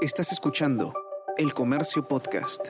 Estás escuchando El Comercio Podcast.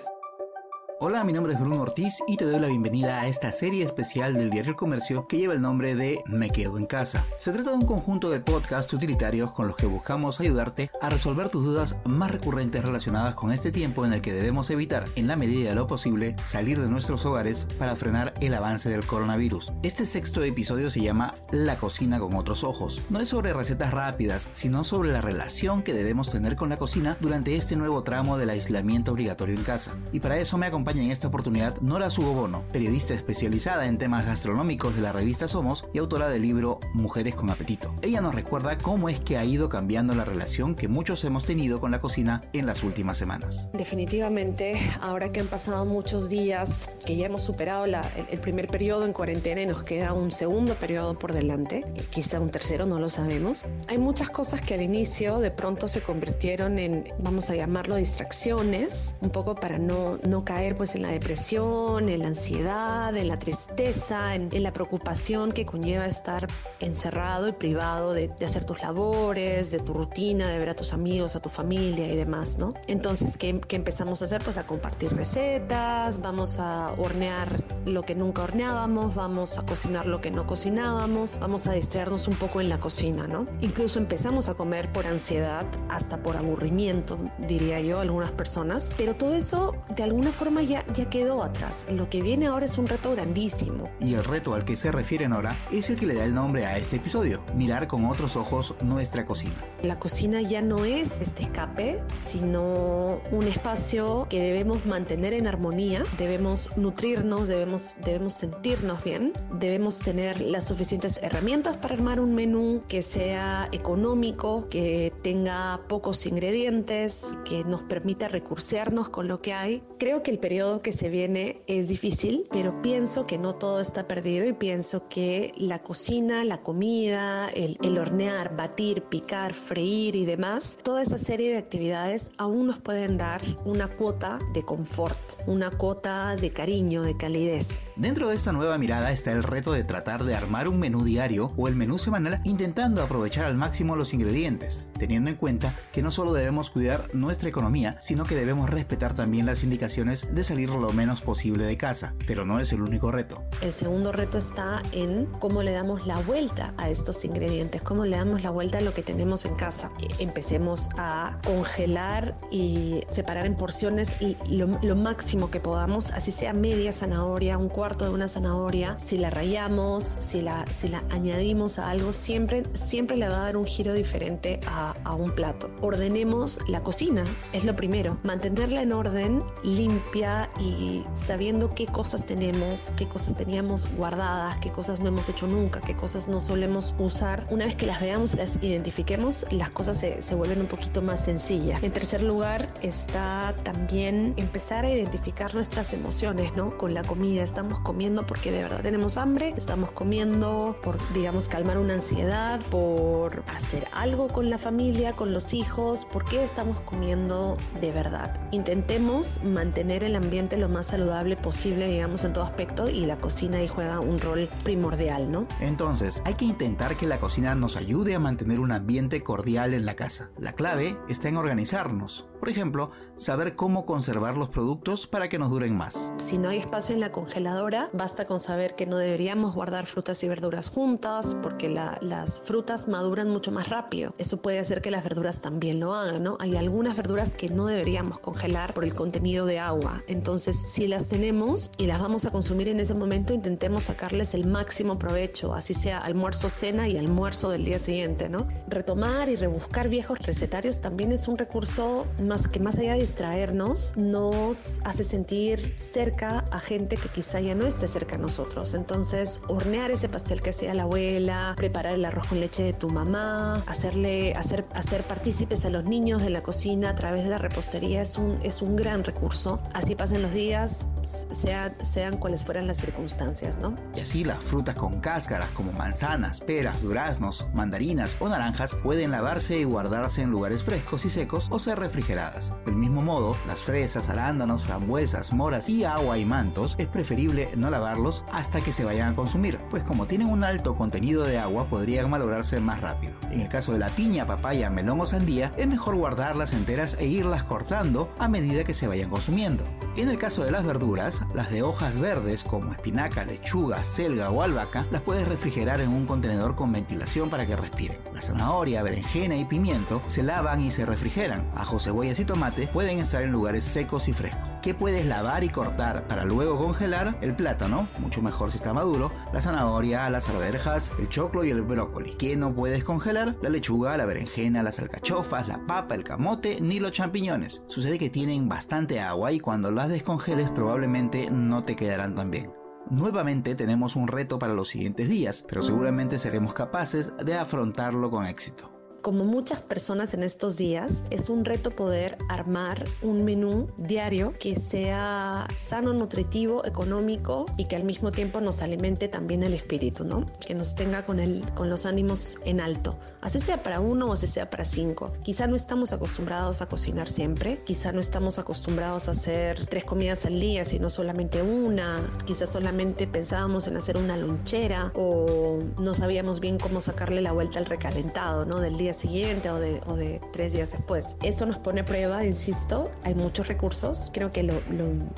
Hola, mi nombre es Bruno Ortiz y te doy la bienvenida a esta serie especial del diario El Comercio que lleva el nombre de Me Quedo en Casa. Se trata de un conjunto de podcasts utilitarios con los que buscamos ayudarte a resolver tus dudas más recurrentes relacionadas con este tiempo en el que debemos evitar, en la medida de lo posible, salir de nuestros hogares para frenar el avance del coronavirus. Este sexto episodio se llama La cocina con otros ojos. No es sobre recetas rápidas, sino sobre la relación que debemos tener con la cocina durante este nuevo tramo del aislamiento obligatorio en casa. Y para eso me acompaña en esta oportunidad Nora Sugobono, periodista especializada en temas gastronómicos de la revista Somos y autora del libro Mujeres con Apetito. Ella nos recuerda cómo es que ha ido cambiando la relación que muchos hemos tenido con la cocina en las últimas semanas. Definitivamente, ahora que han pasado muchos días, que ya hemos superado el, el, primer periodo en cuarentena y nos queda un segundo periodo por delante, quizá un tercero, no lo sabemos, hay muchas cosas que al inicio de pronto se convirtieron en, vamos a llamarlo, distracciones, un poco para no, no caer pues en la depresión, en la ansiedad, en la tristeza, en, la preocupación que conlleva estar encerrado y privado de, hacer tus labores, de tu rutina, de ver a tus amigos, a tu familia y demás, ¿no? Entonces, ¿qué, ¿qué, empezamos a hacer? Pues a compartir recetas, vamos a hornear lo que nunca horneábamos, vamos a cocinar lo que no cocinábamos, vamos a distraernos un poco en la cocina, ¿no? Incluso empezamos a comer por ansiedad, hasta por aburrimiento, diría yo, algunas personas, pero todo eso de alguna forma ya, quedó atrás. Lo que viene ahora es un reto grandísimo. Y el reto al que se refieren ahora es el que le da el nombre a este episodio, mirar con otros ojos nuestra cocina. La cocina ya no es este escape, sino un espacio que debemos mantener en armonía, debemos nutrirnos, debemos, debemos sentirnos bien, debemos tener las suficientes herramientas para armar un menú que sea económico, que tenga pocos ingredientes, que nos permita recursearnos con lo que hay. Creo que el periodo que se viene es difícil, pero pienso que no todo está perdido y pienso que la cocina, la comida, el, el hornear, batir, picar, freír y demás, toda esa serie de actividades aún nos pueden dar una cuota de confort, una cuota de cariño, de calidez. Dentro de esta nueva mirada está el reto de tratar de armar un menú diario o el menú semanal intentando aprovechar al máximo los ingredientes, teniendo en cuenta que no solo debemos cuidar nuestra economía, sino que debemos respetar también las indicaciones de salir lo menos posible de casa, pero no es el único reto. El segundo reto está en cómo le damos la vuelta a estos ingredientes, cómo le damos la vuelta a lo que tenemos en casa. E, empecemos a congelar y separar en porciones lo, lo máximo que podamos, así sea media zanahoria, un cuarto de una zanahoria, si la rayamos, si la, si la añadimos a algo, siempre, siempre le va a dar un giro diferente a, a un plato. Ordenemos la cocina, es lo primero. Mantenerla en orden, limpia, y sabiendo qué cosas tenemos, qué cosas teníamos guardadas, qué cosas no hemos hecho nunca, qué cosas no solemos usar, una vez que las veamos, las identifiquemos, las cosas se, se vuelven un poquito más sencillas. En tercer lugar está también empezar a identificar nuestras emociones, ¿no? Con la comida. Estamos comiendo porque de verdad tenemos hambre, estamos comiendo por, digamos, calmar una ansiedad, por hacer algo con la familia, con los hijos, ¿por qué estamos comiendo de verdad? Intentemos mantener el ambiente lo más saludable posible, digamos, en todo aspecto y la cocina ahí juega un rol primordial, ¿no? Entonces, hay que intentar que la cocina nos ayude a mantener un ambiente en la casa. La clave está en organizarnos. Por ejemplo, saber cómo conservar los productos para que nos duren más. Si no hay espacio en la congeladora, basta con saber que no deberíamos guardar frutas y verduras juntas porque las frutas maduran mucho más rápido. Eso puede hacer que las verduras también lo hagan, ¿no? Hay algunas verduras que no deberíamos congelar por el contenido de agua. Entonces, si las tenemos y las vamos a consumir en ese momento, intentemos sacarles el máximo provecho, así sea almuerzo, cena y almuerzo del día siguiente, ¿no? Retomar y rebuscar viejos recetarios también es un recurso más que más allá de distraernos, nos hace sentir cerca a gente que quizá ya no esté cerca a nosotros. Entonces, hornear ese pastel que hacía la abuela, preparar el arroz con leche de tu mamá, hacerle, hacer, hacer partícipes a los niños de la cocina a través de la repostería es un, es un gran recurso. Así pasen los días, sean, sean cuales fueran las circunstancias, ¿no? Y así las frutas con cáscaras como manzanas, peras, duraznos, mandarinas o naranjas pueden lavarse y guardarse en lugares frescos y secos o ser refrigerados Del mismo modo, las fresas, arándanos, frambuesas, moras y agua y mantos es preferible no lavarlos hasta que se vayan a consumir, pues como tienen un alto contenido de agua podrían malograrse más rápido. En el caso de la tiña, papaya, melón o sandía, es mejor guardarlas enteras e irlas cortando a medida que se vayan consumiendo. En el caso de las verduras, las de hojas verdes como espinaca, lechuga, selga o albahaca, las puedes refrigerar en un contenedor con ventilación para que respiren. La zanahoria, berenjena y pimiento se lavan y se refrigeran. Ajo, y tomate pueden estar en lugares secos y frescos. ¿Qué puedes lavar y cortar para luego congelar? El plátano, mucho mejor si está maduro, la zanahoria, las arvejas, el choclo y el brócoli. ¿Qué no puedes congelar? La lechuga, la berenjena, las alcachofas, la papa, el camote ni los champiñones. Sucede que tienen bastante agua y cuando las descongeles probablemente no te quedarán tan bien. Nuevamente tenemos un reto para los siguientes días, pero seguramente seremos capaces de afrontarlo con éxito como muchas personas en estos días, es un reto poder armar un menú diario que sea sano, nutritivo, económico y que al mismo tiempo nos alimente también el espíritu, ¿no? Que nos tenga con, el, con los ánimos en alto. Así sea para uno o así sea para cinco. Quizá no estamos acostumbrados a cocinar siempre, quizá no estamos acostumbrados a hacer tres comidas al día, sino solamente una, quizá solamente pensábamos en hacer una lonchera o no sabíamos bien cómo sacarle la vuelta al recalentado, ¿no? Del día siguiente o de, o de tres días después. Eso nos pone a prueba, insisto, hay muchos recursos. Creo que lo,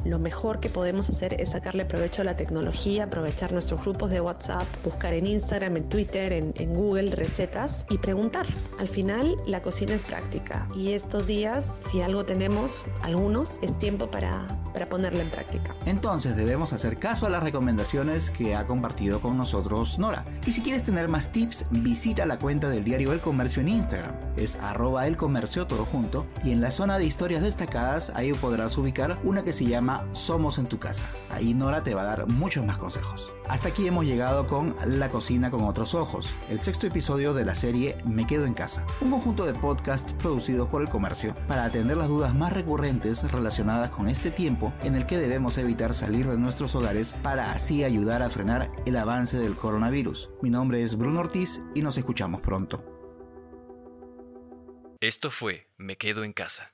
lo, mejor que podemos hacer es sacarle provecho a la tecnología, aprovechar nuestros grupos de WhatsApp, buscar en Instagram, en Twitter, en, en Google recetas y preguntar. Al final, la cocina es práctica y estos días, si algo tenemos, algunos, es tiempo para, para ponerlo en práctica. Entonces debemos hacer caso a las recomendaciones que ha compartido con nosotros Nora. Y si quieres tener más tips, visita la cuenta del diario El Comercio en Instagram. Es arroba el comercio todo junto y en la zona de historias destacadas ahí podrás ubicar una que se llama Somos en tu casa. Ahí Nora te va a dar muchos más consejos. Hasta aquí hemos llegado con La cocina con otros ojos, el sexto episodio de la serie Me quedo en casa, un conjunto de podcasts producidos por el comercio para atender las dudas más recurrentes relacionadas con este tiempo en el que debemos evitar salir de nuestros hogares para así ayudar a frenar el avance del coronavirus. Mi nombre es Bruno Ortiz y nos escuchamos pronto. Esto fue Me Quedo en Casa.